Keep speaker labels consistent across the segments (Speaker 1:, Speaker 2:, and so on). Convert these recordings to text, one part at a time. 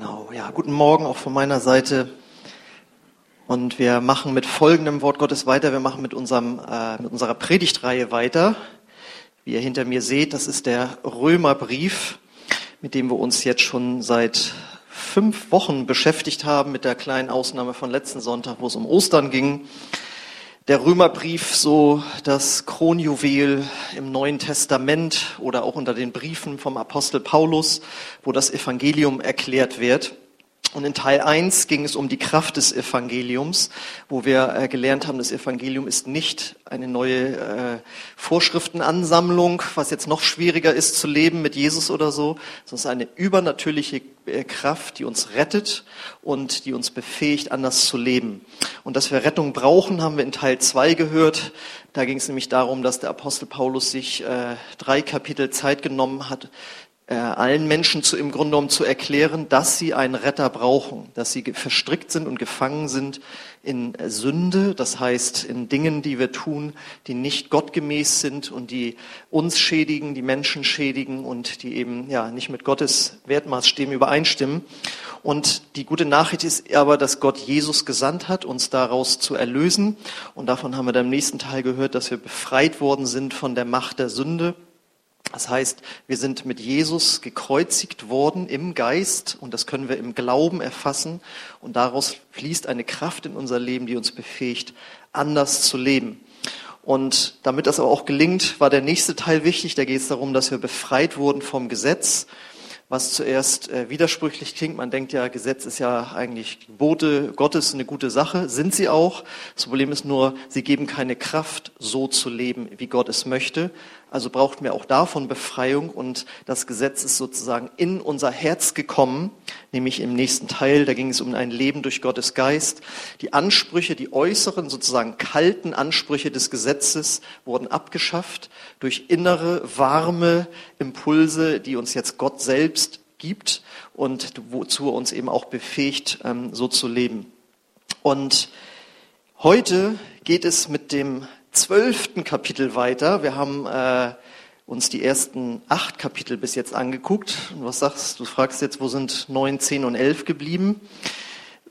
Speaker 1: Genau, ja, guten Morgen auch von meiner Seite. Und wir machen mit folgendem Wort Gottes weiter. Wir machen mit, unserem, äh, mit unserer Predigtreihe weiter. Wie ihr hinter mir seht, das ist der Römerbrief, mit dem wir uns jetzt schon seit fünf Wochen beschäftigt haben, mit der kleinen Ausnahme von letzten Sonntag, wo es um Ostern ging. Der Römerbrief, so das Kronjuwel im Neuen Testament oder auch unter den Briefen vom Apostel Paulus, wo das Evangelium erklärt wird. Und in Teil 1 ging es um die Kraft des Evangeliums, wo wir äh, gelernt haben, das Evangelium ist nicht eine neue äh, Vorschriftenansammlung, was jetzt noch schwieriger ist zu leben mit Jesus oder so, sondern es ist eine übernatürliche äh, Kraft, die uns rettet und die uns befähigt, anders zu leben. Und dass wir Rettung brauchen, haben wir in Teil 2 gehört. Da ging es nämlich darum, dass der Apostel Paulus sich äh, drei Kapitel Zeit genommen hat, äh, allen Menschen zu, im Grunde genommen zu erklären, dass sie einen Retter brauchen, dass sie verstrickt sind und gefangen sind in Sünde, das heißt in Dingen, die wir tun, die nicht gottgemäß sind und die uns schädigen, die Menschen schädigen und die eben ja nicht mit Gottes Wertmaßstäben übereinstimmen. Und die gute Nachricht ist aber, dass Gott Jesus gesandt hat, uns daraus zu erlösen. Und davon haben wir dann im nächsten Teil gehört, dass wir befreit worden sind von der Macht der Sünde das heißt, wir sind mit Jesus gekreuzigt worden im Geist und das können wir im Glauben erfassen und daraus fließt eine Kraft in unser Leben, die uns befähigt, anders zu leben. Und damit das aber auch gelingt, war der nächste Teil wichtig. Da geht es darum, dass wir befreit wurden vom Gesetz was zuerst äh, widersprüchlich klingt. Man denkt ja, Gesetz ist ja eigentlich Gebote Gottes eine gute Sache, sind sie auch. Das Problem ist nur, sie geben keine Kraft, so zu leben, wie Gott es möchte. Also brauchten wir auch davon Befreiung und das Gesetz ist sozusagen in unser Herz gekommen, nämlich im nächsten Teil, da ging es um ein Leben durch Gottes Geist. Die Ansprüche, die äußeren, sozusagen kalten Ansprüche des Gesetzes wurden abgeschafft durch innere, warme Impulse, die uns jetzt Gott selbst gibt und wozu er uns eben auch befähigt, ähm, so zu leben. Und heute geht es mit dem zwölften Kapitel weiter. Wir haben äh, uns die ersten acht Kapitel bis jetzt angeguckt. Und was sagst du? Du fragst jetzt, wo sind neun, zehn und elf geblieben?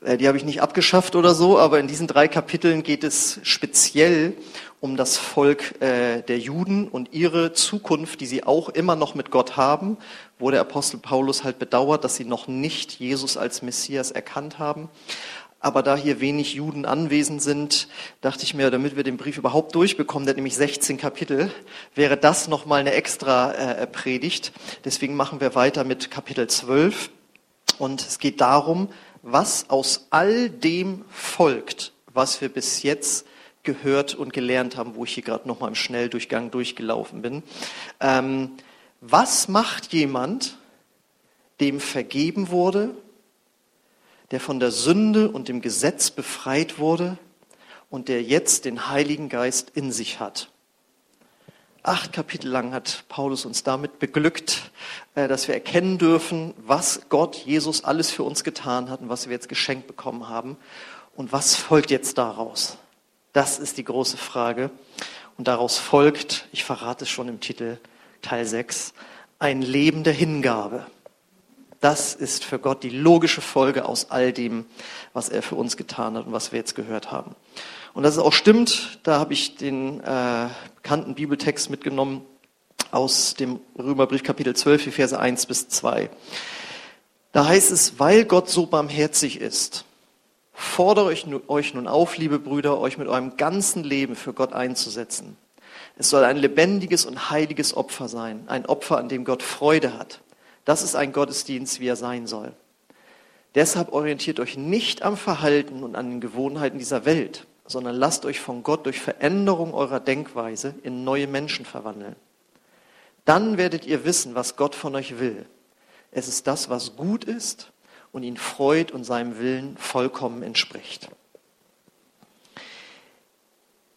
Speaker 1: Äh, die habe ich nicht abgeschafft oder so, aber in diesen drei Kapiteln geht es speziell um das Volk äh, der Juden und ihre Zukunft, die sie auch immer noch mit Gott haben, wo der Apostel Paulus halt bedauert, dass sie noch nicht Jesus als Messias erkannt haben. Aber da hier wenig Juden anwesend sind, dachte ich mir, damit wir den Brief überhaupt durchbekommen, der hat nämlich 16 Kapitel, wäre das nochmal eine extra äh, Predigt. Deswegen machen wir weiter mit Kapitel 12. Und es geht darum, was aus all dem folgt, was wir bis jetzt gehört und gelernt haben, wo ich hier gerade nochmal im Schnelldurchgang durchgelaufen bin. Ähm, was macht jemand, dem vergeben wurde, der von der Sünde und dem Gesetz befreit wurde und der jetzt den Heiligen Geist in sich hat. Acht Kapitel lang hat Paulus uns damit beglückt, äh, dass wir erkennen dürfen, was Gott, Jesus alles für uns getan hat und was wir jetzt geschenkt bekommen haben. Und was folgt jetzt daraus? Das ist die große Frage. Und daraus folgt, ich verrate es schon im Titel, Teil 6, ein Leben der Hingabe. Das ist für Gott die logische Folge aus all dem, was er für uns getan hat und was wir jetzt gehört haben. Und dass es auch stimmt, da habe ich den äh, bekannten Bibeltext mitgenommen aus dem Römerbrief Kapitel 12, die Verse 1 bis 2. Da heißt es, weil Gott so barmherzig ist, fordere ich euch nun auf, liebe Brüder, euch mit eurem ganzen Leben für Gott einzusetzen. Es soll ein lebendiges und heiliges Opfer sein, ein Opfer, an dem Gott Freude hat. Das ist ein Gottesdienst, wie er sein soll. Deshalb orientiert euch nicht am Verhalten und an den Gewohnheiten dieser Welt, sondern lasst euch von Gott durch Veränderung eurer Denkweise in neue Menschen verwandeln. Dann werdet ihr wissen, was Gott von euch will. Es ist das, was gut ist und ihn freut und seinem Willen vollkommen entspricht.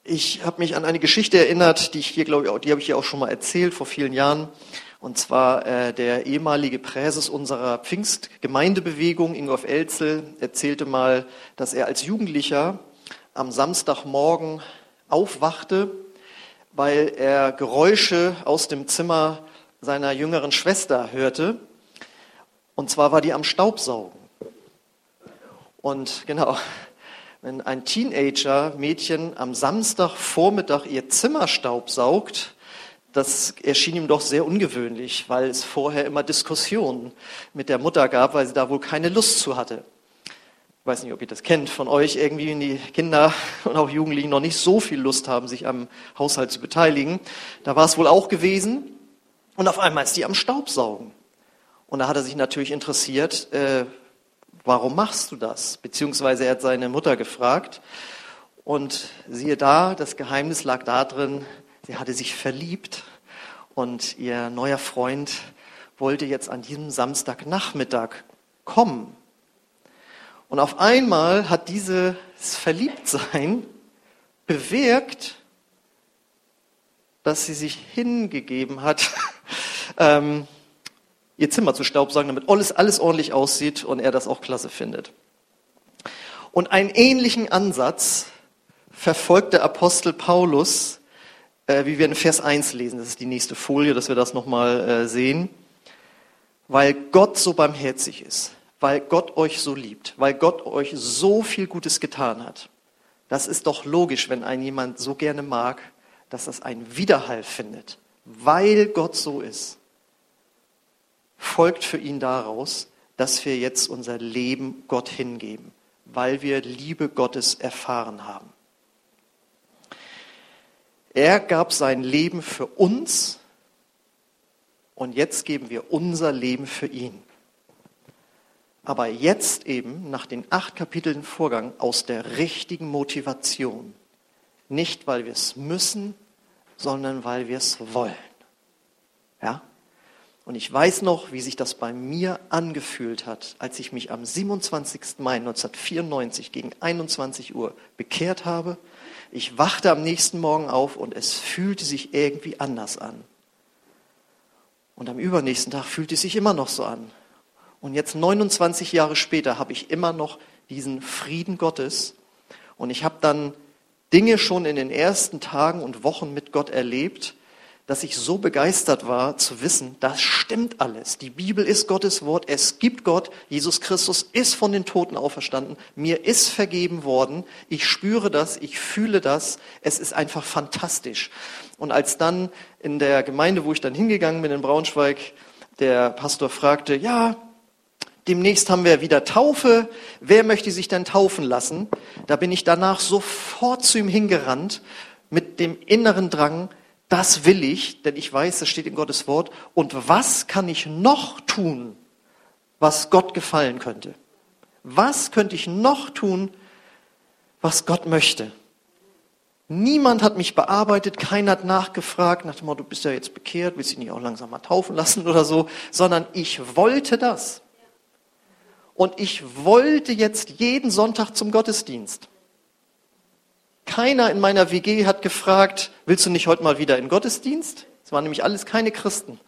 Speaker 1: Ich habe mich an eine Geschichte erinnert, die ich hier, glaube ich, die habe ich hier auch schon mal erzählt vor vielen Jahren. Und zwar äh, der ehemalige Präses unserer Pfingstgemeindebewegung, Ingolf Elzel, erzählte mal, dass er als Jugendlicher am Samstagmorgen aufwachte, weil er Geräusche aus dem Zimmer seiner jüngeren Schwester hörte. Und zwar war die am Staubsaugen. Und genau, wenn ein Teenager-Mädchen am Samstagvormittag ihr Zimmer staubsaugt, das erschien ihm doch sehr ungewöhnlich, weil es vorher immer Diskussionen mit der Mutter gab, weil sie da wohl keine Lust zu hatte. Ich weiß nicht, ob ihr das kennt von euch, irgendwie, wenn die Kinder und auch Jugendlichen noch nicht so viel Lust haben, sich am Haushalt zu beteiligen. Da war es wohl auch gewesen. Und auf einmal ist die am Staubsaugen. Und da hat er sich natürlich interessiert, äh, warum machst du das? Beziehungsweise er hat seine Mutter gefragt. Und siehe da, das Geheimnis lag darin, sie hatte sich verliebt und ihr neuer Freund wollte jetzt an diesem Samstagnachmittag kommen. Und auf einmal hat dieses Verliebtsein bewirkt, dass sie sich hingegeben hat, ähm, ihr Zimmer zu staubsaugen, damit alles, alles ordentlich aussieht und er das auch klasse findet. Und einen ähnlichen Ansatz verfolgt der Apostel Paulus, äh, wie wir in Vers 1 lesen. Das ist die nächste Folie, dass wir das nochmal äh, sehen. Weil Gott so barmherzig ist, weil Gott euch so liebt, weil Gott euch so viel Gutes getan hat. Das ist doch logisch, wenn ein jemand so gerne mag, dass das einen Widerhall findet, weil Gott so ist folgt für ihn daraus, dass wir jetzt unser Leben Gott hingeben, weil wir Liebe Gottes erfahren haben. Er gab sein Leben für uns und jetzt geben wir unser Leben für ihn. Aber jetzt eben, nach den acht Kapiteln Vorgang, aus der richtigen Motivation. Nicht, weil wir es müssen, sondern weil wir es wollen. Ja? Und ich weiß noch, wie sich das bei mir angefühlt hat, als ich mich am 27. Mai 1994 gegen 21 Uhr bekehrt habe. Ich wachte am nächsten Morgen auf und es fühlte sich irgendwie anders an. Und am übernächsten Tag fühlte es sich immer noch so an. Und jetzt 29 Jahre später habe ich immer noch diesen Frieden Gottes. Und ich habe dann Dinge schon in den ersten Tagen und Wochen mit Gott erlebt, dass ich so begeistert war zu wissen, das stimmt alles. Die Bibel ist Gottes Wort, es gibt Gott, Jesus Christus ist von den Toten auferstanden, mir ist vergeben worden, ich spüre das, ich fühle das, es ist einfach fantastisch. Und als dann in der Gemeinde, wo ich dann hingegangen bin in Braunschweig, der Pastor fragte, ja, Demnächst haben wir wieder Taufe. Wer möchte sich denn taufen lassen? Da bin ich danach sofort zu ihm hingerannt mit dem inneren Drang, das will ich, denn ich weiß, das steht in Gottes Wort. Und was kann ich noch tun, was Gott gefallen könnte? Was könnte ich noch tun, was Gott möchte? Niemand hat mich bearbeitet, keiner hat nachgefragt, nach dem Motto, du bist ja jetzt bekehrt, willst du dich nicht auch langsam mal taufen lassen oder so, sondern ich wollte das. Und ich wollte jetzt jeden Sonntag zum Gottesdienst. Keiner in meiner WG hat gefragt, willst du nicht heute mal wieder in Gottesdienst? Es waren nämlich alles keine Christen.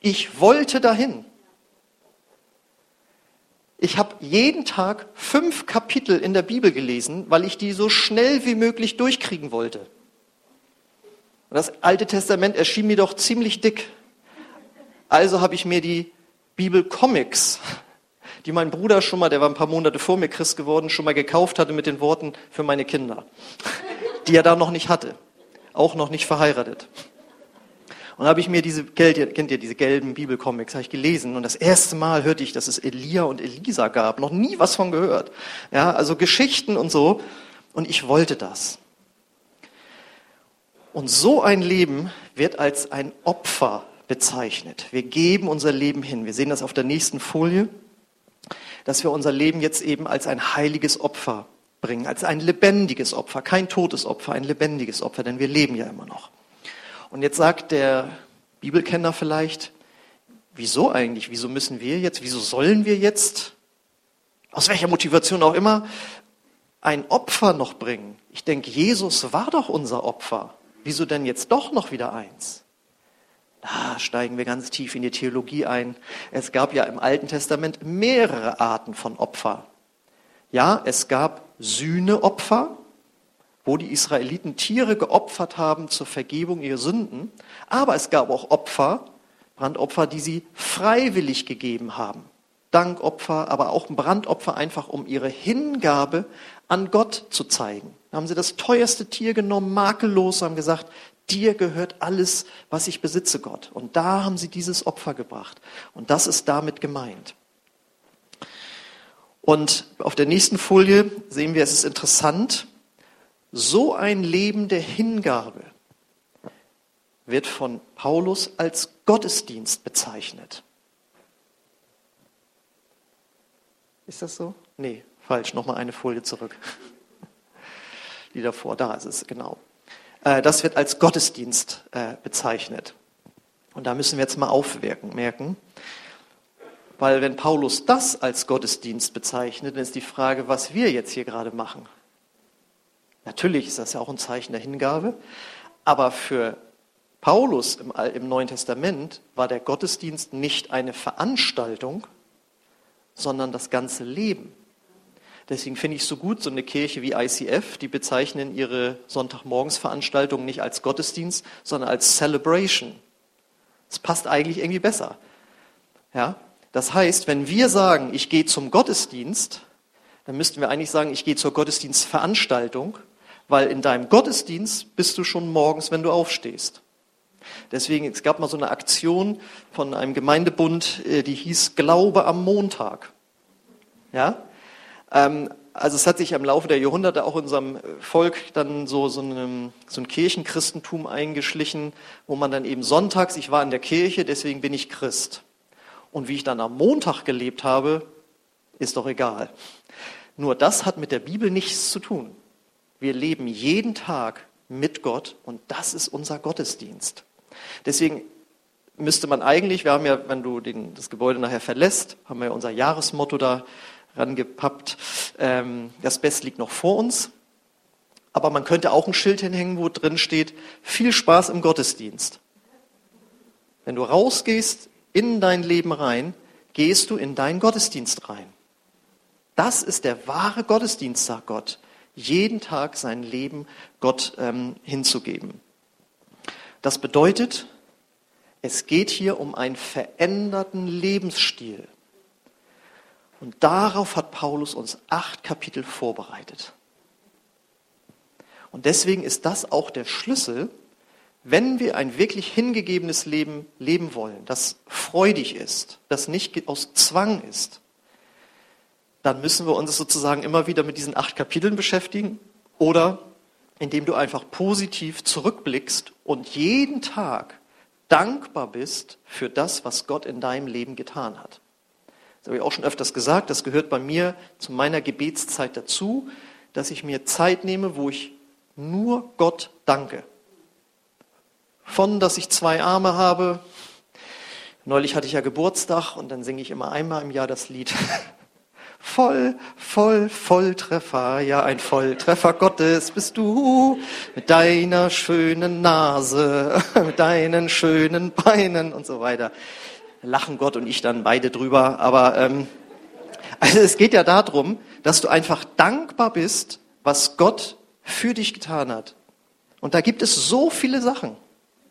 Speaker 1: Ich wollte dahin. Ich habe jeden Tag fünf Kapitel in der Bibel gelesen, weil ich die so schnell wie möglich durchkriegen wollte. Und das Alte Testament erschien mir doch ziemlich dick. Also habe ich mir die Bibel-Comics die mein Bruder schon mal, der war ein paar Monate vor mir Christ geworden, schon mal gekauft hatte mit den Worten für meine Kinder, die er da noch nicht hatte, auch noch nicht verheiratet. Und habe ich mir diese, kennt ihr diese gelben Bibelcomics, habe ich gelesen und das erste Mal hörte ich, dass es Elia und Elisa gab, noch nie was von gehört. Ja, also Geschichten und so. Und ich wollte das. Und so ein Leben wird als ein Opfer bezeichnet. Wir geben unser Leben hin. Wir sehen das auf der nächsten Folie dass wir unser Leben jetzt eben als ein heiliges Opfer bringen, als ein lebendiges Opfer, kein totes Opfer, ein lebendiges Opfer, denn wir leben ja immer noch. Und jetzt sagt der Bibelkenner vielleicht, wieso eigentlich, wieso müssen wir jetzt, wieso sollen wir jetzt, aus welcher Motivation auch immer, ein Opfer noch bringen? Ich denke, Jesus war doch unser Opfer. Wieso denn jetzt doch noch wieder eins? Da steigen wir ganz tief in die Theologie ein. Es gab ja im Alten Testament mehrere Arten von Opfer. Ja, es gab Sühneopfer, wo die Israeliten Tiere geopfert haben zur Vergebung ihrer Sünden. Aber es gab auch Opfer, Brandopfer, die sie freiwillig gegeben haben. Dankopfer, aber auch ein Brandopfer, einfach um ihre Hingabe an Gott zu zeigen. Da haben sie das teuerste Tier genommen, makellos, haben gesagt, dir gehört alles, was ich besitze, Gott. Und da haben sie dieses Opfer gebracht. Und das ist damit gemeint. Und auf der nächsten Folie sehen wir, es ist interessant, so ein Leben der Hingabe wird von Paulus als Gottesdienst bezeichnet. Ist das so? Nee, falsch. Nochmal eine Folie zurück. Die davor, da ist es, genau. Äh, das wird als Gottesdienst äh, bezeichnet. Und da müssen wir jetzt mal aufwirken, merken. Weil wenn Paulus das als Gottesdienst bezeichnet, dann ist die Frage, was wir jetzt hier gerade machen. Natürlich ist das ja auch ein Zeichen der Hingabe, aber für Paulus im, im Neuen Testament war der Gottesdienst nicht eine Veranstaltung, sondern das ganze Leben. Deswegen finde ich es so gut, so eine Kirche wie ICF, die bezeichnen ihre Sonntagmorgensveranstaltungen nicht als Gottesdienst, sondern als Celebration. Das passt eigentlich irgendwie besser. Ja? Das heißt, wenn wir sagen, ich gehe zum Gottesdienst, dann müssten wir eigentlich sagen, ich gehe zur Gottesdienstveranstaltung, weil in deinem Gottesdienst bist du schon morgens, wenn du aufstehst. Deswegen, es gab mal so eine Aktion von einem Gemeindebund, äh, die hieß Glaube am Montag. Ja? Ähm, also es hat sich im Laufe der Jahrhunderte auch in unserem Volk dann so, so, einem, so ein Kirchenchristentum eingeschlichen, wo man dann eben sonntags, ich war in der Kirche, deswegen bin ich Christ. Und wie ich dann am Montag gelebt habe, ist doch egal. Nur das hat mit der Bibel nichts zu tun. Wir leben jeden Tag mit Gott und das ist unser Gottesdienst. Deswegen müsste man eigentlich, wir haben ja, wenn du den, das Gebäude nachher verlässt, haben wir ja unser Jahresmotto da rangepappt, ähm, das Beste liegt noch vor uns. Aber man könnte auch ein Schild hinhängen, wo drin steht, viel Spaß im Gottesdienst. Wenn du rausgehst in dein Leben rein, gehst du in deinen Gottesdienst rein. Das ist der wahre Gottesdienst, sagt Gott. Jeden Tag sein Leben Gott ähm, hinzugeben. Das bedeutet, es geht hier um einen veränderten Lebensstil. Und darauf hat Paulus uns acht Kapitel vorbereitet. Und deswegen ist das auch der Schlüssel, wenn wir ein wirklich hingegebenes Leben leben wollen, das freudig ist, das nicht aus Zwang ist, dann müssen wir uns sozusagen immer wieder mit diesen acht Kapiteln beschäftigen oder indem du einfach positiv zurückblickst und jeden Tag dankbar bist für das, was Gott in deinem Leben getan hat. Das habe ich auch schon öfters gesagt, das gehört bei mir zu meiner Gebetszeit dazu, dass ich mir Zeit nehme, wo ich nur Gott danke. Von, dass ich zwei Arme habe. Neulich hatte ich ja Geburtstag und dann singe ich immer einmal im Jahr das Lied Voll, voll, Volltreffer, ja ein Volltreffer Gottes bist du, mit deiner schönen Nase, mit deinen schönen Beinen und so weiter. Lachen Gott und ich dann beide drüber, aber ähm, also es geht ja darum, dass du einfach dankbar bist, was Gott für dich getan hat. Und da gibt es so viele Sachen.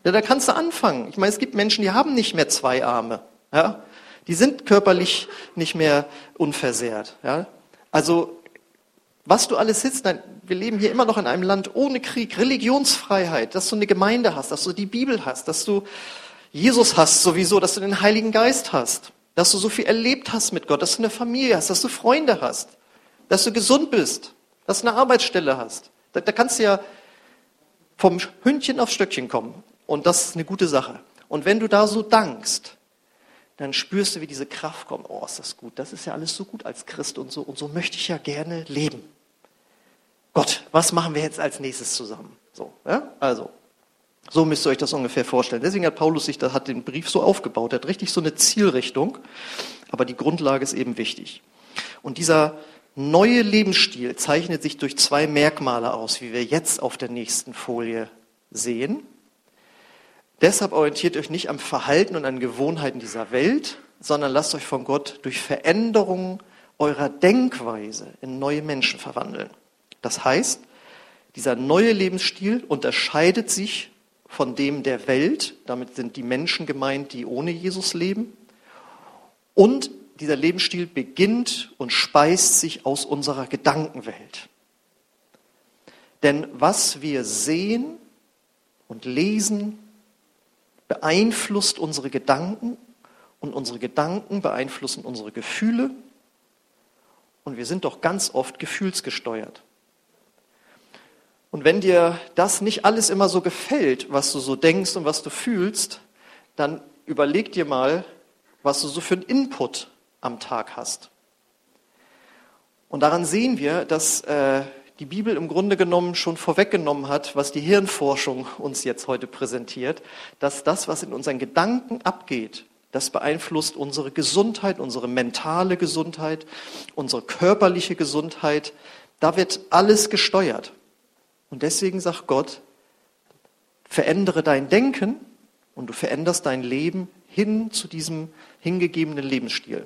Speaker 1: Ja, da kannst du anfangen. Ich meine, es gibt Menschen, die haben nicht mehr zwei Arme. Ja? Die sind körperlich nicht mehr unversehrt. Ja? Also, was du alles sitzt, nein, wir leben hier immer noch in einem Land ohne Krieg, Religionsfreiheit, dass du eine Gemeinde hast, dass du die Bibel hast, dass du Jesus hast sowieso, dass du den Heiligen Geist hast, dass du so viel erlebt hast mit Gott, dass du eine Familie hast, dass du Freunde hast, dass du gesund bist, dass du eine Arbeitsstelle hast. Da, da kannst du ja vom Hündchen aufs Stöckchen kommen. Und das ist eine gute Sache. Und wenn du da so dankst, dann spürst du, wie diese Kraft kommt. Oh, ist das gut. Das ist ja alles so gut als Christ und so. Und so möchte ich ja gerne leben. Gott, was machen wir jetzt als nächstes zusammen? So, ja? Also, so müsst ihr euch das ungefähr vorstellen. Deswegen hat Paulus sich, hat den Brief so aufgebaut. Er hat richtig so eine Zielrichtung. Aber die Grundlage ist eben wichtig. Und dieser neue Lebensstil zeichnet sich durch zwei Merkmale aus, wie wir jetzt auf der nächsten Folie sehen. Deshalb orientiert euch nicht am Verhalten und an Gewohnheiten dieser Welt, sondern lasst euch von Gott durch Veränderungen eurer Denkweise in neue Menschen verwandeln. Das heißt, dieser neue Lebensstil unterscheidet sich von dem der Welt, damit sind die Menschen gemeint, die ohne Jesus leben, und dieser Lebensstil beginnt und speist sich aus unserer Gedankenwelt. Denn was wir sehen und lesen, beeinflusst unsere Gedanken und unsere Gedanken beeinflussen unsere Gefühle und wir sind doch ganz oft gefühlsgesteuert. Und wenn dir das nicht alles immer so gefällt, was du so denkst und was du fühlst, dann überleg dir mal, was du so für einen Input am Tag hast. Und daran sehen wir, dass äh, die Bibel im Grunde genommen schon vorweggenommen hat, was die Hirnforschung uns jetzt heute präsentiert, dass das, was in unseren Gedanken abgeht, das beeinflusst unsere Gesundheit, unsere mentale Gesundheit, unsere körperliche Gesundheit. Da wird alles gesteuert. Und deswegen sagt Gott, verändere dein Denken und du veränderst dein Leben hin zu diesem hingegebenen Lebensstil.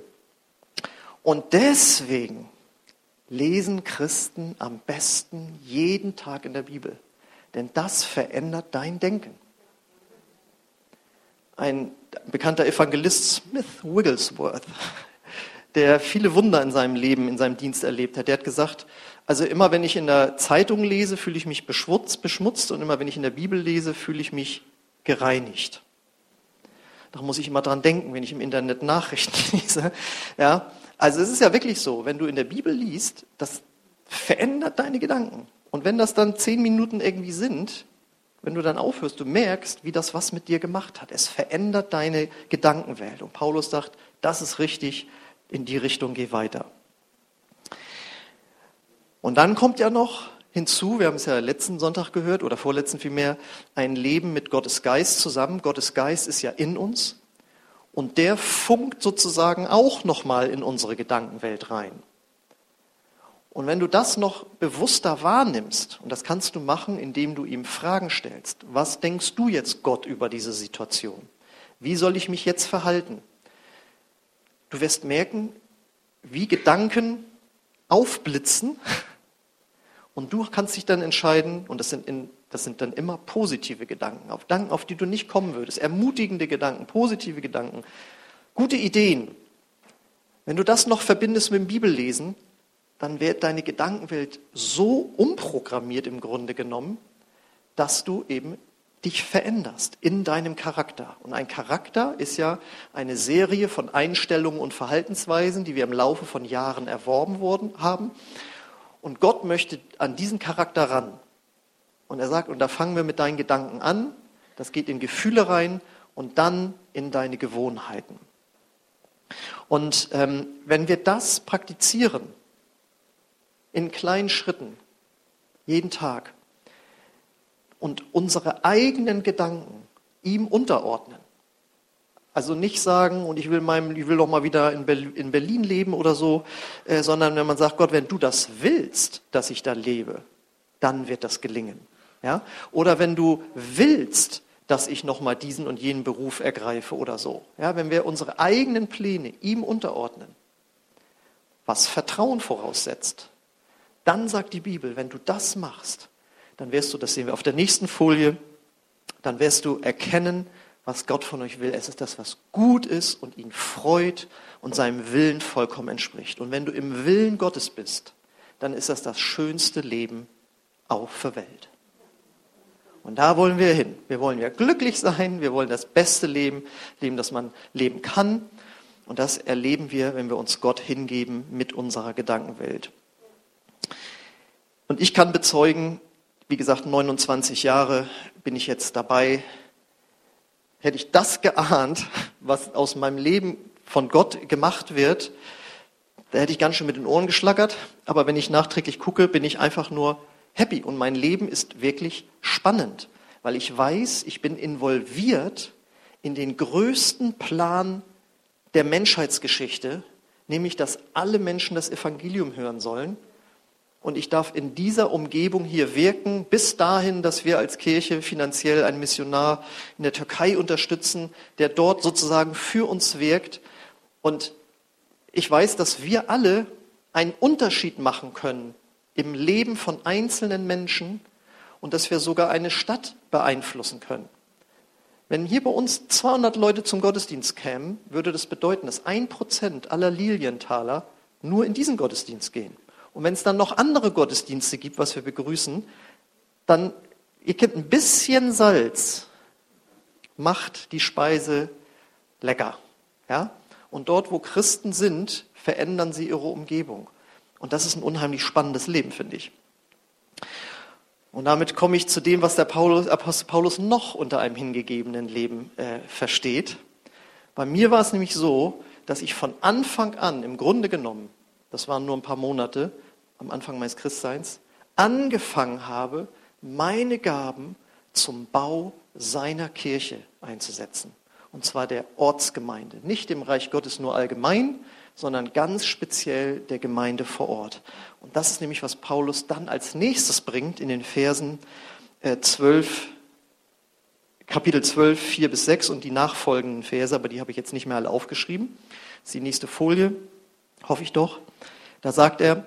Speaker 1: Und deswegen lesen Christen am besten jeden Tag in der Bibel. Denn das verändert dein Denken. Ein bekannter Evangelist Smith Wigglesworth, der viele Wunder in seinem Leben, in seinem Dienst erlebt hat, der hat gesagt, also immer wenn ich in der Zeitung lese, fühle ich mich beschmutzt, beschmutzt und immer wenn ich in der Bibel lese, fühle ich mich gereinigt. Da muss ich immer dran denken, wenn ich im Internet Nachrichten lese. Ja, also es ist ja wirklich so, wenn du in der Bibel liest, das verändert deine Gedanken. Und wenn das dann zehn Minuten irgendwie sind, wenn du dann aufhörst, du merkst, wie das was mit dir gemacht hat. Es verändert deine Gedankenwelt. Und Paulus sagt, das ist richtig, in die Richtung geh weiter. Und dann kommt ja noch hinzu, wir haben es ja letzten Sonntag gehört oder vorletzten vielmehr, ein Leben mit Gottes Geist zusammen. Gottes Geist ist ja in uns. Und der funkt sozusagen auch nochmal in unsere Gedankenwelt rein. Und wenn du das noch bewusster wahrnimmst, und das kannst du machen, indem du ihm Fragen stellst, was denkst du jetzt Gott über diese Situation? Wie soll ich mich jetzt verhalten? Du wirst merken, wie Gedanken aufblitzen und du kannst dich dann entscheiden, und das sind in das sind dann immer positive Gedanken, auf Gedanken, auf die du nicht kommen würdest, ermutigende Gedanken, positive Gedanken, gute Ideen. Wenn du das noch verbindest mit dem Bibellesen, dann wird deine Gedankenwelt so umprogrammiert im Grunde genommen, dass du eben dich veränderst in deinem Charakter. Und ein Charakter ist ja eine Serie von Einstellungen und Verhaltensweisen, die wir im Laufe von Jahren erworben worden haben. Und Gott möchte an diesen Charakter ran. Und er sagt, und da fangen wir mit deinen Gedanken an, das geht in Gefühle rein und dann in deine Gewohnheiten. Und ähm, wenn wir das praktizieren, in kleinen Schritten, jeden Tag, und unsere eigenen Gedanken ihm unterordnen, also nicht sagen, und ich will, meinem, ich will doch mal wieder in Berlin leben oder so, äh, sondern wenn man sagt, Gott, wenn du das willst, dass ich da lebe, dann wird das gelingen. Ja? Oder wenn du willst, dass ich nochmal diesen und jenen Beruf ergreife oder so. Ja, wenn wir unsere eigenen Pläne ihm unterordnen, was Vertrauen voraussetzt, dann sagt die Bibel, wenn du das machst, dann wirst du, das sehen wir auf der nächsten Folie, dann wirst du erkennen, was Gott von euch will. Es ist das, was gut ist und ihn freut und seinem Willen vollkommen entspricht. Und wenn du im Willen Gottes bist, dann ist das das schönste Leben auf der Welt. Und da wollen wir hin. Wir wollen ja glücklich sein, wir wollen das beste Leben, Leben, das man leben kann. Und das erleben wir, wenn wir uns Gott hingeben mit unserer Gedankenwelt. Und ich kann bezeugen, wie gesagt, 29 Jahre bin ich jetzt dabei. Hätte ich das geahnt, was aus meinem Leben von Gott gemacht wird, da hätte ich ganz schön mit den Ohren geschlackert. Aber wenn ich nachträglich gucke, bin ich einfach nur happy und mein Leben ist wirklich spannend, weil ich weiß, ich bin involviert in den größten Plan der Menschheitsgeschichte, nämlich dass alle Menschen das Evangelium hören sollen. Und ich darf in dieser Umgebung hier wirken, bis dahin, dass wir als Kirche finanziell einen Missionar in der Türkei unterstützen, der dort sozusagen für uns wirkt. Und ich weiß, dass wir alle einen Unterschied machen können im Leben von einzelnen Menschen und dass wir sogar eine Stadt beeinflussen können. Wenn hier bei uns 200 Leute zum Gottesdienst kämen, würde das bedeuten, dass ein Prozent aller Lilientaler nur in diesen Gottesdienst gehen. Und wenn es dann noch andere Gottesdienste gibt, was wir begrüßen, dann, ihr kennt ein bisschen Salz, macht die Speise lecker. Ja? Und dort, wo Christen sind, verändern sie ihre Umgebung. Und das ist ein unheimlich spannendes Leben, finde ich. Und damit komme ich zu dem, was der Paulus, Apostel Paulus noch unter einem hingegebenen Leben äh, versteht. Bei mir war es nämlich so, dass ich von Anfang an, im Grunde genommen, das waren nur ein paar Monate am Anfang meines Christseins, angefangen habe, meine Gaben zum Bau seiner Kirche einzusetzen. Und zwar der Ortsgemeinde. Nicht dem Reich Gottes nur allgemein, sondern ganz speziell der Gemeinde vor Ort. Und das ist nämlich, was Paulus dann als nächstes bringt in den Versen 12, äh, Kapitel 12, 4 bis 6 und die nachfolgenden Verse, aber die habe ich jetzt nicht mehr alle aufgeschrieben. Das ist die nächste Folie, hoffe ich doch. Da sagt er,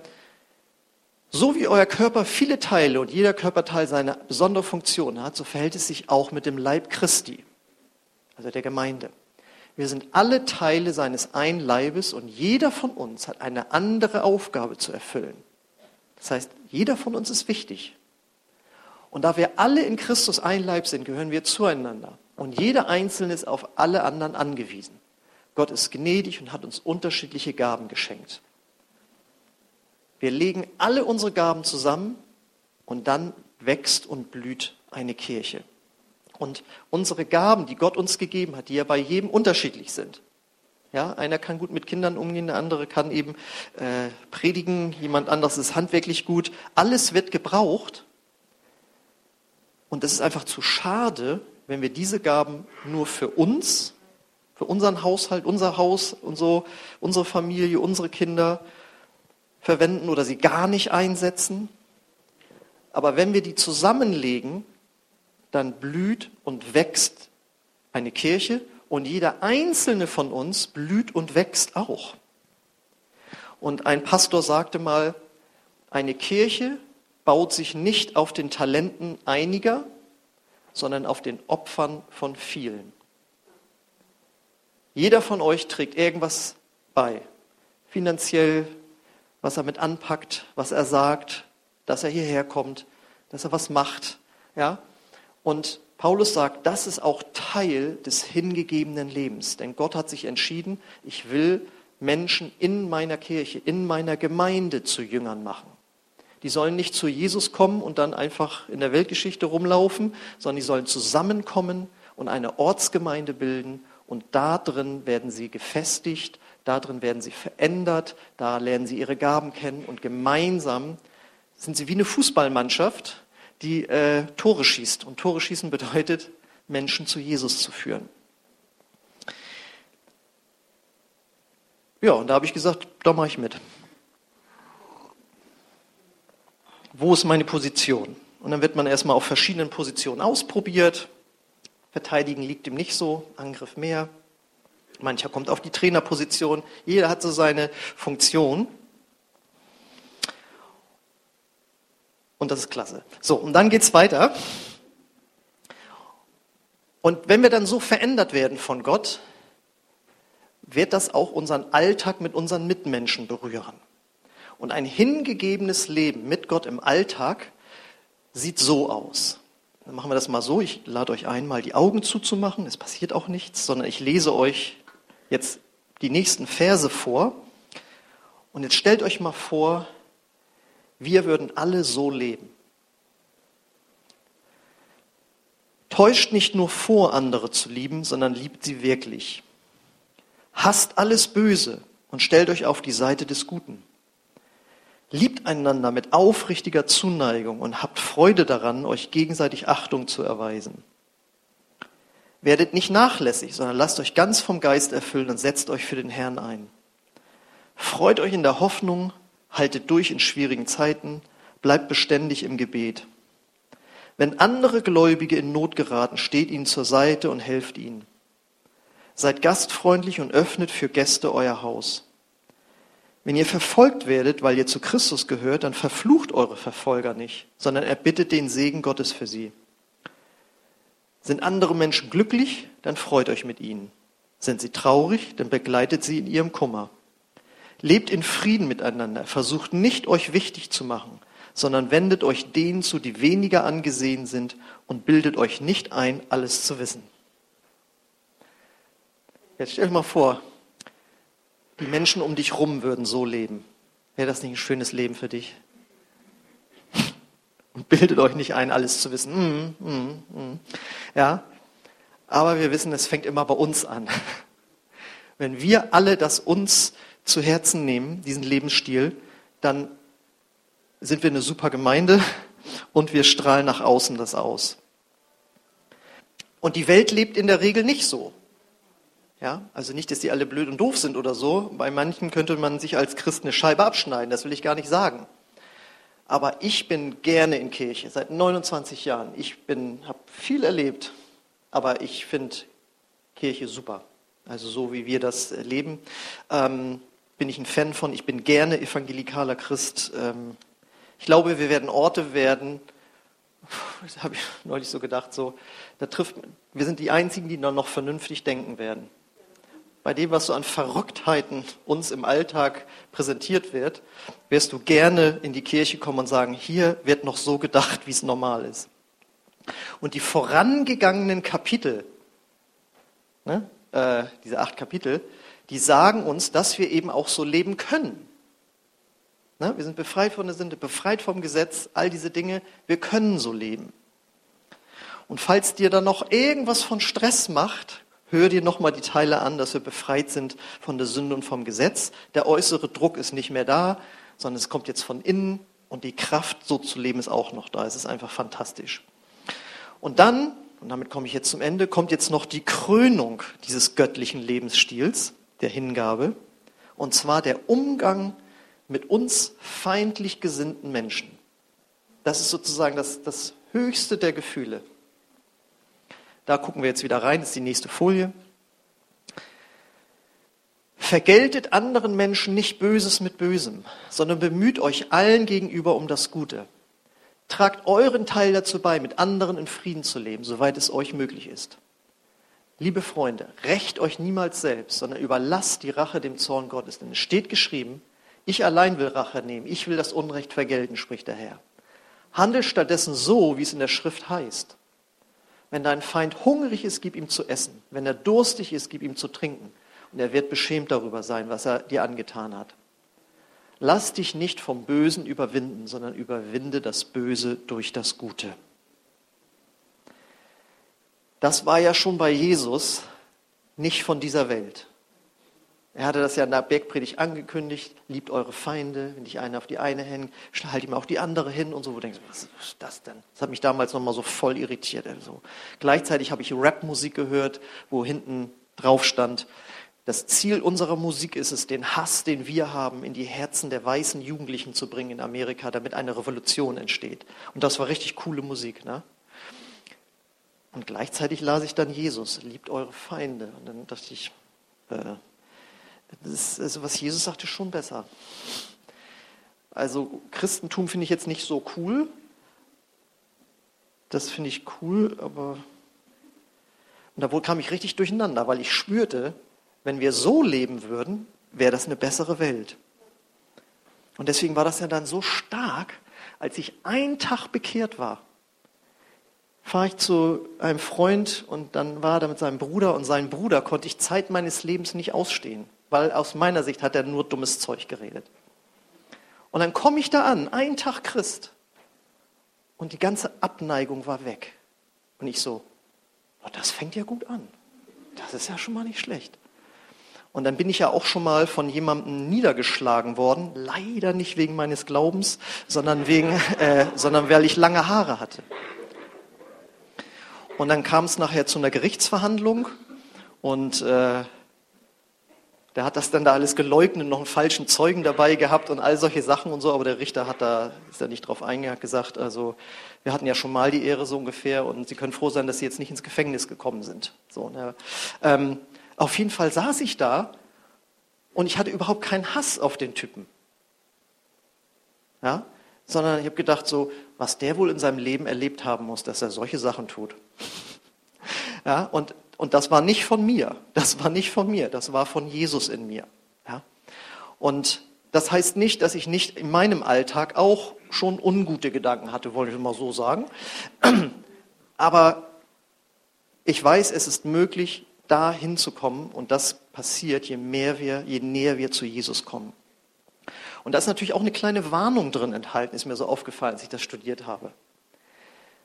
Speaker 1: so wie euer Körper viele Teile und jeder Körperteil seine besondere Funktion hat, so verhält es sich auch mit dem Leib Christi, also der Gemeinde. Wir sind alle Teile seines einen Leibes und jeder von uns hat eine andere Aufgabe zu erfüllen. Das heißt, jeder von uns ist wichtig. Und da wir alle in Christus ein Leib sind, gehören wir zueinander. Und jeder Einzelne ist auf alle anderen angewiesen. Gott ist gnädig und hat uns unterschiedliche Gaben geschenkt. Wir legen alle unsere Gaben zusammen und dann wächst und blüht eine Kirche. Und unsere Gaben, die Gott uns gegeben hat, die ja bei jedem unterschiedlich sind. Ja, einer kann gut mit Kindern umgehen, der andere kann eben äh, predigen, jemand anderes ist handwerklich gut. Alles wird gebraucht. Und es ist einfach zu schade, wenn wir diese Gaben nur für uns, für unseren Haushalt, unser Haus und so, unsere Familie, unsere Kinder verwenden oder sie gar nicht einsetzen. Aber wenn wir die zusammenlegen, dann blüht und wächst eine Kirche und jeder einzelne von uns blüht und wächst auch. Und ein Pastor sagte mal, eine Kirche baut sich nicht auf den Talenten einiger, sondern auf den Opfern von vielen. Jeder von euch trägt irgendwas bei, finanziell, was er mit anpackt, was er sagt, dass er hierher kommt, dass er was macht. Ja? Und Paulus sagt, das ist auch Teil des hingegebenen Lebens. Denn Gott hat sich entschieden, ich will Menschen in meiner Kirche, in meiner Gemeinde zu Jüngern machen. Die sollen nicht zu Jesus kommen und dann einfach in der Weltgeschichte rumlaufen, sondern die sollen zusammenkommen und eine Ortsgemeinde bilden und da drin werden sie gefestigt, da drin werden sie verändert, da lernen sie ihre Gaben kennen und gemeinsam sind sie wie eine Fußballmannschaft, die äh, Tore schießt. Und Tore schießen bedeutet, Menschen zu Jesus zu führen. Ja, und da habe ich gesagt, da mache ich mit. Wo ist meine Position? Und dann wird man erstmal auf verschiedenen Positionen ausprobiert. Verteidigen liegt ihm nicht so, Angriff mehr. Mancher kommt auf die Trainerposition. Jeder hat so seine Funktion. Und das ist klasse. So, und dann geht's weiter. Und wenn wir dann so verändert werden von Gott, wird das auch unseren Alltag mit unseren Mitmenschen berühren. Und ein hingegebenes Leben mit Gott im Alltag sieht so aus. Dann machen wir das mal so. Ich lade euch ein, mal die Augen zuzumachen. Es passiert auch nichts, sondern ich lese euch jetzt die nächsten Verse vor. Und jetzt stellt euch mal vor, wir würden alle so leben. Täuscht nicht nur vor, andere zu lieben, sondern liebt sie wirklich. Hasst alles Böse und stellt euch auf die Seite des Guten. Liebt einander mit aufrichtiger Zuneigung und habt Freude daran, euch gegenseitig Achtung zu erweisen. Werdet nicht nachlässig, sondern lasst euch ganz vom Geist erfüllen und setzt euch für den Herrn ein. Freut euch in der Hoffnung, haltet durch in schwierigen Zeiten, bleibt beständig im Gebet. Wenn andere Gläubige in Not geraten, steht ihnen zur Seite und helft ihnen. Seid gastfreundlich und öffnet für Gäste euer Haus. Wenn ihr verfolgt werdet, weil ihr zu Christus gehört, dann verflucht eure Verfolger nicht, sondern erbittet den Segen Gottes für sie. Sind andere Menschen glücklich, dann freut euch mit ihnen. Sind sie traurig, dann begleitet sie in ihrem Kummer. Lebt in Frieden miteinander, versucht nicht euch wichtig zu machen, sondern wendet euch denen zu, die weniger angesehen sind und bildet euch nicht ein, alles zu wissen. Jetzt stell dir mal vor, die Menschen um dich rum würden so leben. Wäre das nicht ein schönes Leben für dich? Und bildet euch nicht ein, alles zu wissen. Mm, mm, mm. Ja, aber wir wissen, es fängt immer bei uns an. Wenn wir alle das uns zu Herzen nehmen, diesen Lebensstil, dann sind wir eine super Gemeinde und wir strahlen nach außen das aus. Und die Welt lebt in der Regel nicht so. Ja, also nicht, dass die alle blöd und doof sind oder so. Bei manchen könnte man sich als Christ eine Scheibe abschneiden, das will ich gar nicht sagen. Aber ich bin gerne in Kirche, seit 29 Jahren. Ich habe viel erlebt, aber ich finde Kirche super. Also so wie wir das erleben, ähm, bin ich ein Fan von. Ich bin gerne evangelikaler Christ. Ähm, ich glaube, wir werden Orte werden, das habe ich neulich so gedacht, so, da trifft, wir sind die Einzigen, die dann noch vernünftig denken werden bei dem, was so an Verrücktheiten uns im Alltag präsentiert wird, wirst du gerne in die Kirche kommen und sagen, hier wird noch so gedacht, wie es normal ist. Und die vorangegangenen Kapitel, ne, äh, diese acht Kapitel, die sagen uns, dass wir eben auch so leben können. Ne, wir sind befreit von der Sünde, befreit vom Gesetz, all diese Dinge, wir können so leben. Und falls dir dann noch irgendwas von Stress macht, Hör dir nochmal die Teile an, dass wir befreit sind von der Sünde und vom Gesetz. Der äußere Druck ist nicht mehr da, sondern es kommt jetzt von innen und die Kraft, so zu leben, ist auch noch da. Es ist einfach fantastisch. Und dann, und damit komme ich jetzt zum Ende, kommt jetzt noch die Krönung dieses göttlichen Lebensstils, der Hingabe, und zwar der Umgang mit uns feindlich gesinnten Menschen. Das ist sozusagen das, das höchste der Gefühle. Da gucken wir jetzt wieder rein, das ist die nächste Folie. Vergeltet anderen Menschen nicht Böses mit Bösem, sondern bemüht euch allen gegenüber um das Gute. Tragt euren Teil dazu bei, mit anderen in Frieden zu leben, soweit es euch möglich ist. Liebe Freunde, rächt euch niemals selbst, sondern überlasst die Rache dem Zorn Gottes. Denn es steht geschrieben, ich allein will Rache nehmen, ich will das Unrecht vergelten, spricht der Herr. Handelt stattdessen so, wie es in der Schrift heißt. Wenn dein Feind hungrig ist, gib ihm zu essen. Wenn er durstig ist, gib ihm zu trinken. Und er wird beschämt darüber sein, was er dir angetan hat. Lass dich nicht vom Bösen überwinden, sondern überwinde das Böse durch das Gute. Das war ja schon bei Jesus nicht von dieser Welt. Er hatte das ja in der Bergpredigt angekündigt, liebt eure Feinde, wenn dich einer auf die eine hängt, halt ihm auch die andere hin und so. Wo du denkst, was ist das denn? Das hat mich damals nochmal so voll irritiert. Also. Gleichzeitig habe ich Rapmusik gehört, wo hinten drauf stand, das Ziel unserer Musik ist es, den Hass, den wir haben, in die Herzen der weißen Jugendlichen zu bringen in Amerika, damit eine Revolution entsteht. Und das war richtig coole Musik. Ne? Und gleichzeitig las ich dann Jesus, liebt eure Feinde. Und dann dachte ich, äh, ist, also was Jesus sagte, schon besser. Also Christentum finde ich jetzt nicht so cool. Das finde ich cool, aber und da kam ich richtig durcheinander, weil ich spürte, wenn wir so leben würden, wäre das eine bessere Welt. Und deswegen war das ja dann so stark, als ich einen Tag bekehrt war, fahre ich zu einem Freund und dann war er da mit seinem Bruder und sein Bruder konnte ich Zeit meines Lebens nicht ausstehen weil aus meiner Sicht hat er nur dummes Zeug geredet. Und dann komme ich da an, ein Tag Christ, und die ganze Abneigung war weg. Und ich so, oh, das fängt ja gut an. Das ist ja schon mal nicht schlecht. Und dann bin ich ja auch schon mal von jemandem niedergeschlagen worden, leider nicht wegen meines Glaubens, sondern, wegen, äh, sondern weil ich lange Haare hatte. Und dann kam es nachher zu einer Gerichtsverhandlung und äh, der hat das dann da alles geleugnet, noch einen falschen Zeugen dabei gehabt und all solche Sachen und so, aber der Richter hat da, ist da nicht drauf eingegangen, gesagt, also wir hatten ja schon mal die Ehre so ungefähr und Sie können froh sein, dass Sie jetzt nicht ins Gefängnis gekommen sind. So, ne? ähm, auf jeden Fall saß ich da und ich hatte überhaupt keinen Hass auf den Typen. Ja? Sondern ich habe gedacht, so, was der wohl in seinem Leben erlebt haben muss, dass er solche Sachen tut. Ja, und, und das war nicht von mir. Das war nicht von mir. Das war von Jesus in mir. Ja. Und das heißt nicht, dass ich nicht in meinem Alltag auch schon ungute Gedanken hatte, wollte ich mal so sagen. Aber ich weiß, es ist möglich, da hinzukommen und das passiert, je mehr wir, je näher wir zu Jesus kommen. Und da ist natürlich auch eine kleine Warnung drin enthalten, ist mir so aufgefallen, als ich das studiert habe.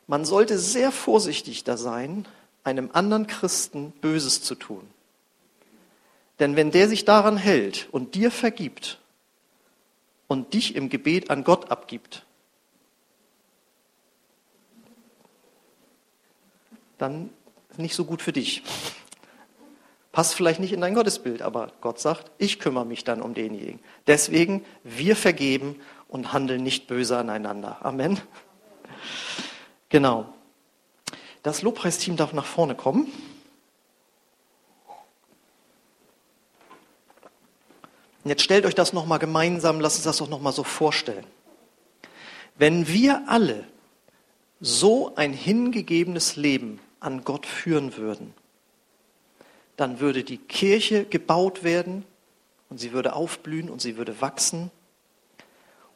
Speaker 1: Man sollte sehr vorsichtig da sein, einem anderen Christen Böses zu tun. Denn wenn der sich daran hält und dir vergibt und dich im Gebet an Gott abgibt, dann nicht so gut für dich. Passt vielleicht nicht in dein Gottesbild, aber Gott sagt, ich kümmere mich dann um denjenigen. Deswegen, wir vergeben und handeln nicht böse aneinander. Amen. Genau. Das Lobpreisteam darf nach vorne kommen. Und jetzt stellt euch das nochmal gemeinsam, lasst uns das doch nochmal so vorstellen. Wenn wir alle so ein hingegebenes Leben an Gott führen würden, dann würde die Kirche gebaut werden und sie würde aufblühen und sie würde wachsen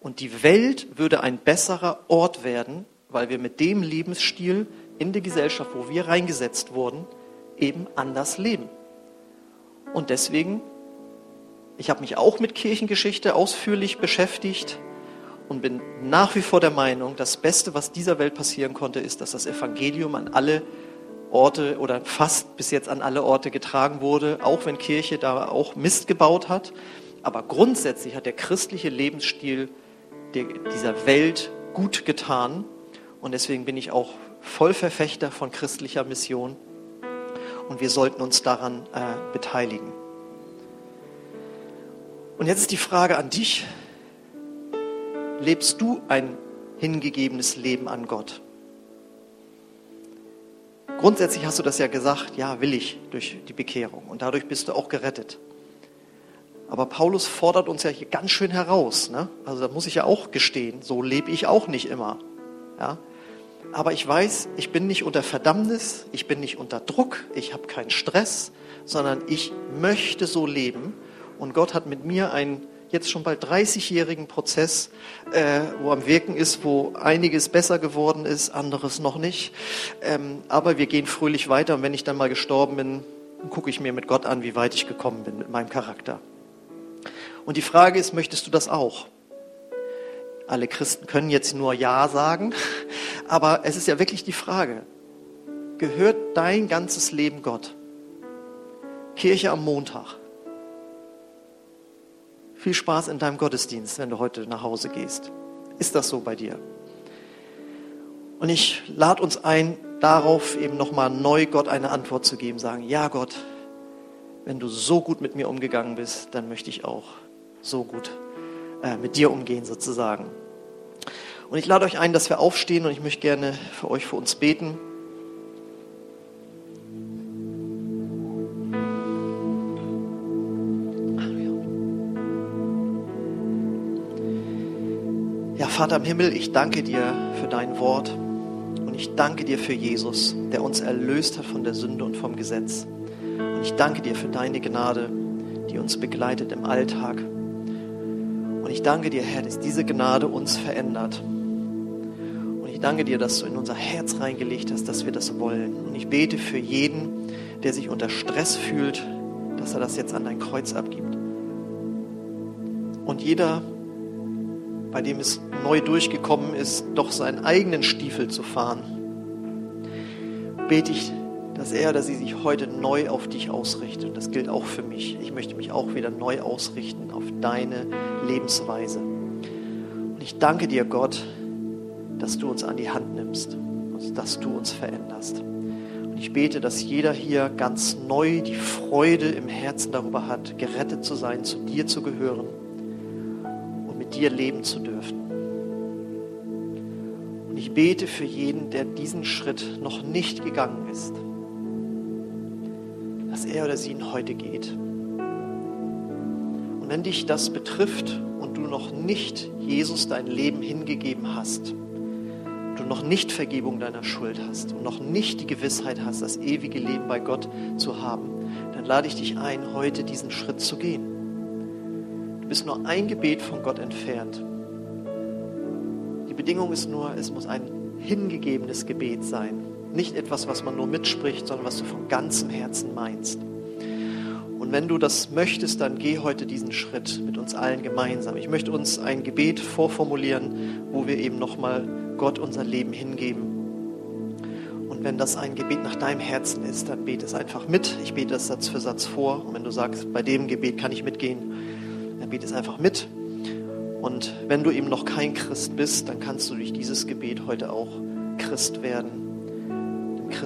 Speaker 1: und die Welt würde ein besserer Ort werden, weil wir mit dem Lebensstil in die Gesellschaft, wo wir reingesetzt wurden, eben anders leben. Und deswegen, ich habe mich auch mit Kirchengeschichte ausführlich beschäftigt und bin nach wie vor der Meinung, das Beste, was dieser Welt passieren konnte, ist, dass das Evangelium an alle Orte oder fast bis jetzt an alle Orte getragen wurde, auch wenn Kirche da auch Mist gebaut hat. Aber grundsätzlich hat der christliche Lebensstil dieser Welt gut getan. Und deswegen bin ich auch voll Verfechter von christlicher Mission. Und wir sollten uns daran äh, beteiligen. Und jetzt ist die Frage an dich. Lebst du ein hingegebenes Leben an Gott? Grundsätzlich hast du das ja gesagt, ja, will ich durch die Bekehrung und dadurch bist du auch gerettet. Aber Paulus fordert uns ja hier ganz schön heraus. Ne? Also da muss ich ja auch gestehen, so lebe ich auch nicht immer. Ja? Aber ich weiß, ich bin nicht unter Verdammnis, ich bin nicht unter Druck, ich habe keinen Stress, sondern ich möchte so leben. Und Gott hat mit mir ein jetzt schon bald 30-jährigen Prozess, äh, wo am Wirken ist, wo einiges besser geworden ist, anderes noch nicht. Ähm, aber wir gehen fröhlich weiter und wenn ich dann mal gestorben bin, gucke ich mir mit Gott an, wie weit ich gekommen bin mit meinem Charakter. Und die Frage ist, möchtest du das auch? Alle Christen können jetzt nur Ja sagen, aber es ist ja wirklich die Frage, gehört dein ganzes Leben Gott? Kirche am Montag, viel Spaß in deinem Gottesdienst, wenn du heute nach Hause gehst. Ist das so bei dir? Und ich lade uns ein, darauf eben nochmal neu Gott eine Antwort zu geben, sagen, ja Gott, wenn du so gut mit mir umgegangen bist, dann möchte ich auch so gut äh, mit dir umgehen sozusagen. Und ich lade euch ein, dass wir aufstehen und ich möchte gerne für euch, für uns beten. Vater im Himmel, ich danke dir für dein Wort und ich danke dir für Jesus, der uns erlöst hat von der Sünde und vom Gesetz. Und ich danke dir für deine Gnade, die uns begleitet im Alltag. Ich danke dir, Herr, dass diese Gnade uns verändert. Und ich danke dir, dass du in unser Herz reingelegt hast, dass wir das wollen. Und ich bete für jeden, der sich unter Stress fühlt, dass er das jetzt an dein Kreuz abgibt. Und jeder, bei dem es neu durchgekommen ist, doch seinen eigenen Stiefel zu fahren, bete ich, dass er oder sie sich heute neu auf dich ausrichtet. Das gilt auch für mich. Ich möchte mich auch wieder neu ausrichten auf deine Lebensweise. Und ich danke dir, Gott, dass du uns an die Hand nimmst und dass du uns veränderst. Und ich bete, dass jeder hier ganz neu die Freude im Herzen darüber hat, gerettet zu sein, zu dir zu gehören mit dir leben zu dürfen. Und ich bete für jeden, der diesen Schritt noch nicht gegangen ist, er oder sie ihn heute geht. Und wenn dich das betrifft und du noch nicht Jesus dein Leben hingegeben hast, du noch nicht Vergebung deiner Schuld hast und noch nicht die Gewissheit hast, das ewige Leben bei Gott zu haben, dann lade ich dich ein, heute diesen Schritt zu gehen. Du bist nur ein Gebet von Gott entfernt. Die Bedingung ist nur, es muss ein hingegebenes Gebet sein. Nicht etwas, was man nur mitspricht, sondern was du von ganzem Herzen meinst. Und wenn du das möchtest, dann geh heute diesen Schritt mit uns allen gemeinsam. Ich möchte uns ein Gebet vorformulieren, wo wir eben nochmal Gott unser Leben hingeben. Und wenn das ein Gebet nach deinem Herzen ist, dann bete es einfach mit. Ich bete das Satz für Satz vor. Und wenn du sagst, bei dem Gebet kann ich mitgehen, dann bete es einfach mit. Und wenn du eben noch kein Christ bist, dann kannst du durch dieses Gebet heute auch Christ werden.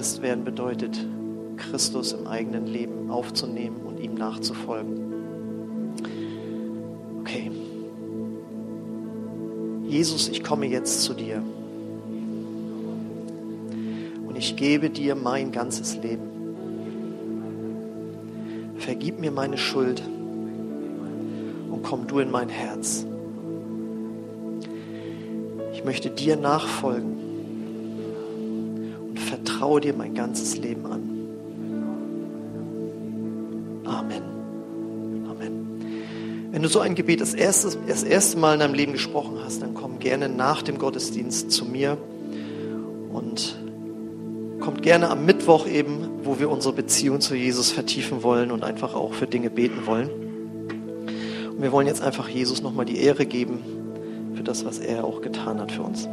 Speaker 1: Denn Christ werden bedeutet, Christus im eigenen Leben aufzunehmen und ihm nachzufolgen. Okay. Jesus, ich komme jetzt zu dir. Und ich gebe dir mein ganzes Leben. Vergib mir meine Schuld und komm du in mein Herz. Ich möchte dir nachfolgen vertraue dir mein ganzes Leben an. Amen. Amen. Wenn du so ein Gebet das erste, das erste Mal in deinem Leben gesprochen hast, dann komm gerne nach dem Gottesdienst zu mir und kommt gerne am Mittwoch eben, wo wir unsere Beziehung zu Jesus vertiefen wollen und einfach auch für Dinge beten wollen. Und wir wollen jetzt einfach Jesus nochmal die Ehre geben für das, was er auch getan hat für uns.